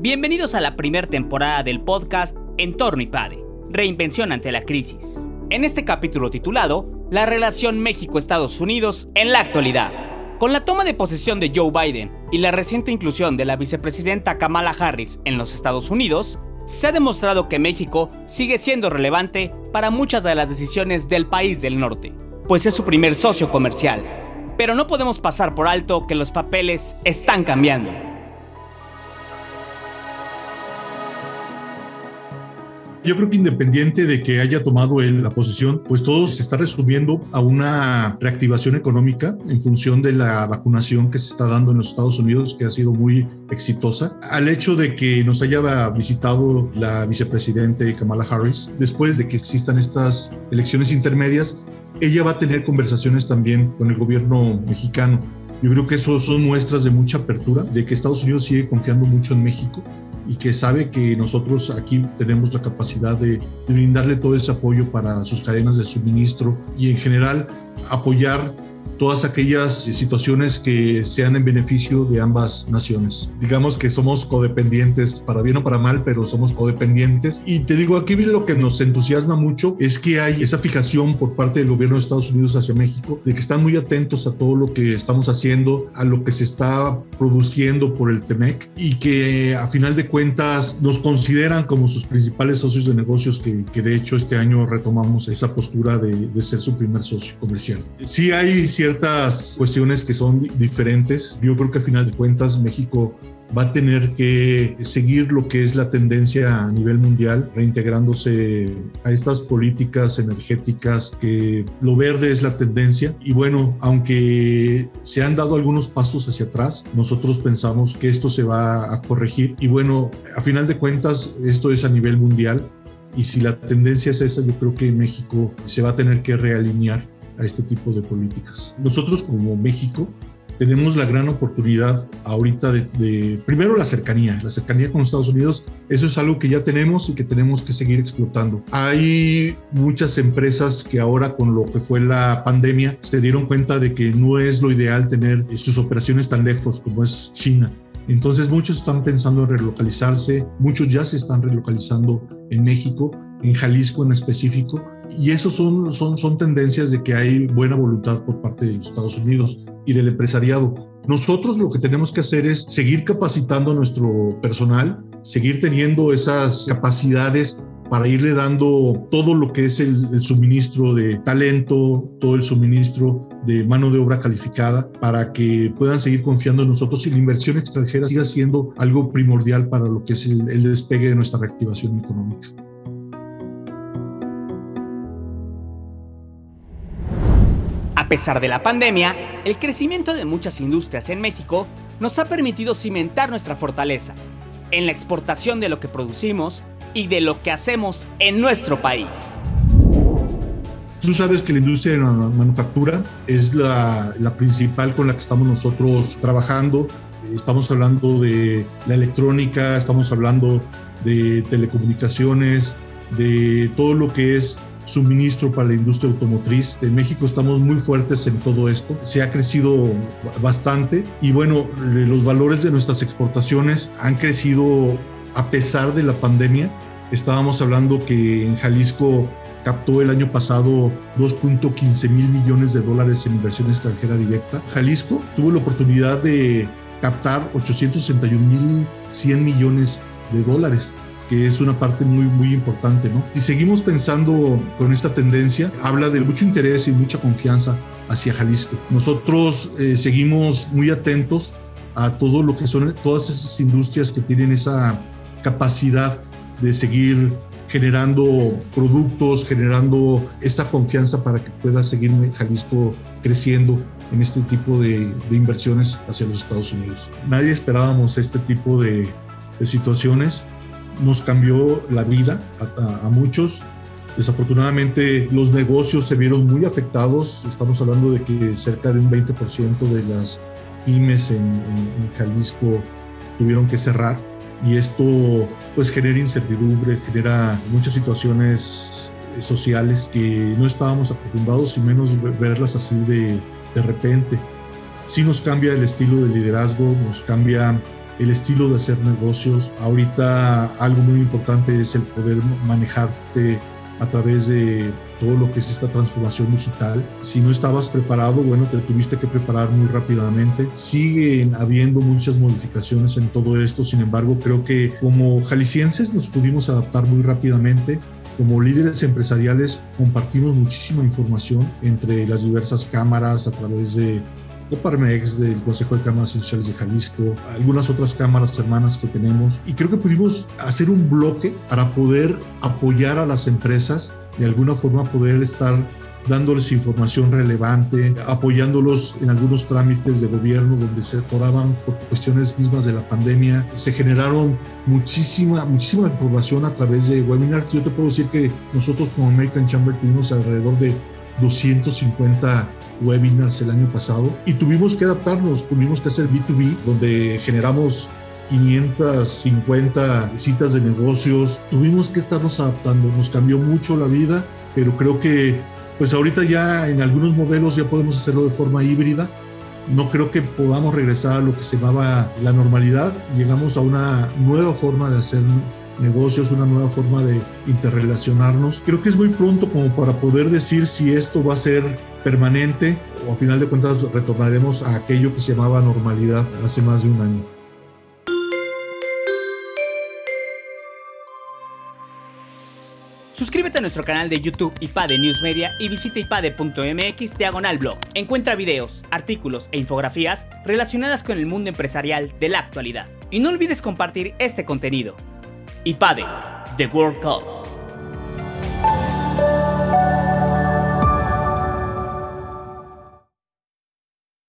Bienvenidos a la primera temporada del podcast Entorno IPADE, Reinvención ante la crisis. En este capítulo titulado La relación México-Estados Unidos en la actualidad. Con la toma de posesión de Joe Biden y la reciente inclusión de la vicepresidenta Kamala Harris en los Estados Unidos, se ha demostrado que México sigue siendo relevante para muchas de las decisiones del país del norte, pues es su primer socio comercial. Pero no podemos pasar por alto que los papeles están cambiando. Yo creo que independiente de que haya tomado él la posición, pues todo se está resumiendo a una reactivación económica en función de la vacunación que se está dando en los Estados Unidos, que ha sido muy exitosa, al hecho de que nos haya visitado la vicepresidente Kamala Harris, después de que existan estas elecciones intermedias, ella va a tener conversaciones también con el gobierno mexicano. Yo creo que eso son muestras de mucha apertura, de que Estados Unidos sigue confiando mucho en México y que sabe que nosotros aquí tenemos la capacidad de, brindarle todo ese apoyo para sus cadenas de suministro y en general apoyar todas aquellas situaciones que sean en beneficio de ambas naciones. Digamos que somos codependientes, para bien o para mal, pero somos codependientes. Y te digo, aquí lo que nos entusiasma mucho es que hay esa fijación por parte del gobierno de Estados Unidos hacia México, de que están muy atentos a todo lo que estamos haciendo, a lo que se está produciendo por el TEMEC y que a final de cuentas nos consideran como sus principales socios de negocios, que, que de hecho este año retomamos esa postura de, de ser su primer socio comercial. Sí hay ciertas cuestiones que son diferentes. Yo creo que a final de cuentas México va a tener que seguir lo que es la tendencia a nivel mundial, reintegrándose a estas políticas energéticas que lo verde es la tendencia. Y bueno, aunque se han dado algunos pasos hacia atrás, nosotros pensamos que esto se va a corregir. Y bueno, a final de cuentas, esto es a nivel mundial. Y si la tendencia es esa, yo creo que México se va a tener que realinear a este tipo de políticas. Nosotros como México tenemos la gran oportunidad ahorita de, primero la cercanía, la cercanía con Estados Unidos, eso es algo que ya tenemos y que tenemos que seguir explotando. Hay muchas empresas que ahora con lo que fue la pandemia se dieron cuenta de que no es lo ideal tener sus operaciones tan lejos como es China. Entonces muchos están pensando en relocalizarse, muchos ya se están relocalizando en México, en Jalisco en específico, y eso son, son, son tendencias de que hay buena voluntad por parte de los Estados Unidos y del empresariado. Nosotros lo que tenemos que hacer es seguir capacitando a nuestro personal, seguir teniendo esas capacidades para irle dando todo lo que es el, suministro de talento, todo el suministro de mano de obra calificada, para que puedan seguir confiando en nosotros y la inversión extranjera siga siendo algo primordial para lo que es el despegue de nuestra reactivación económica. A pesar de la pandemia, el crecimiento de muchas industrias en México nos ha permitido cimentar nuestra fortaleza en la exportación de lo que producimos y de lo que hacemos en nuestro país. Tú sabes que la industria de la manufactura es la, principal con la que estamos nosotros trabajando. Estamos hablando de la electrónica, estamos hablando de telecomunicaciones, de todo lo que es suministro para la industria automotriz. En México estamos muy fuertes en todo esto. Se ha crecido bastante y bueno, los valores de nuestras exportaciones han crecido a pesar de la pandemia. Estábamos hablando que en Jalisco captó el año pasado 2.15 mil millones de dólares en inversión extranjera directa. Jalisco tuvo la oportunidad de captar 861 mil 100 millones de dólares que es una parte muy, muy importante, ¿no? Si seguimos pensando con esta tendencia, habla de mucho interés y mucha confianza hacia Jalisco. Nosotros eh, seguimos muy atentos a todo lo que son todas esas industrias que tienen esa capacidad de seguir generando productos, generando esa confianza para que pueda seguir Jalisco creciendo en este tipo de, inversiones hacia los Estados Unidos. Nadie esperábamos este tipo de situaciones nos cambió la vida a, muchos. Desafortunadamente los negocios se vieron muy afectados. Estamos hablando de que cerca de un 20% de las pymes en, Jalisco tuvieron que cerrar y esto pues genera incertidumbre, genera muchas situaciones sociales que no estábamos acostumbrados y menos verlas así de, de repente. Sí nos cambia el estilo de liderazgo, nos cambia el estilo de hacer negocios. Ahorita algo muy importante es el poder manejarte a través de todo lo que es esta transformación digital. Si no estabas preparado, bueno, te tuviste que preparar muy rápidamente. Siguen habiendo muchas modificaciones en todo esto, sin embargo, creo que como jaliscienses nos pudimos adaptar muy rápidamente. Como líderes empresariales compartimos muchísima información entre las diversas cámaras a través de Coparmex, del Consejo de Cámaras Sociales de Jalisco, algunas otras cámaras hermanas que tenemos. Y creo que pudimos hacer un bloque para poder apoyar a las empresas, de alguna forma poder estar dándoles información relevante, apoyándolos en algunos trámites de gobierno donde se atoraban por cuestiones mismas de la pandemia. Se generaron muchísima, muchísima información a través de webinars. Yo te puedo decir que nosotros como American Chamber tuvimos alrededor de 250 webinars el año pasado y tuvimos que adaptarnos, tuvimos que hacer B2B, donde generamos 550 citas de negocios, tuvimos que estarnos adaptando, nos cambió mucho la vida, pero creo que pues ahorita ya en algunos modelos ya podemos hacerlo de forma híbrida. No creo que podamos regresar a lo que se llamaba la normalidad. Llegamos a una nueva forma de hacer negocios, una nueva forma de interrelacionarnos. Creo que es muy pronto como para poder decir si esto va a ser permanente o a final de cuentas retornaremos a aquello que se llamaba normalidad hace más de un año. Suscríbete a nuestro canal de YouTube IPADE News Media y visita ipade.mx diagonal blog. Encuentra videos, artículos e infografías relacionadas con el mundo empresarial de la actualidad. Y no olvides compartir este contenido. IPADE, The World Calls.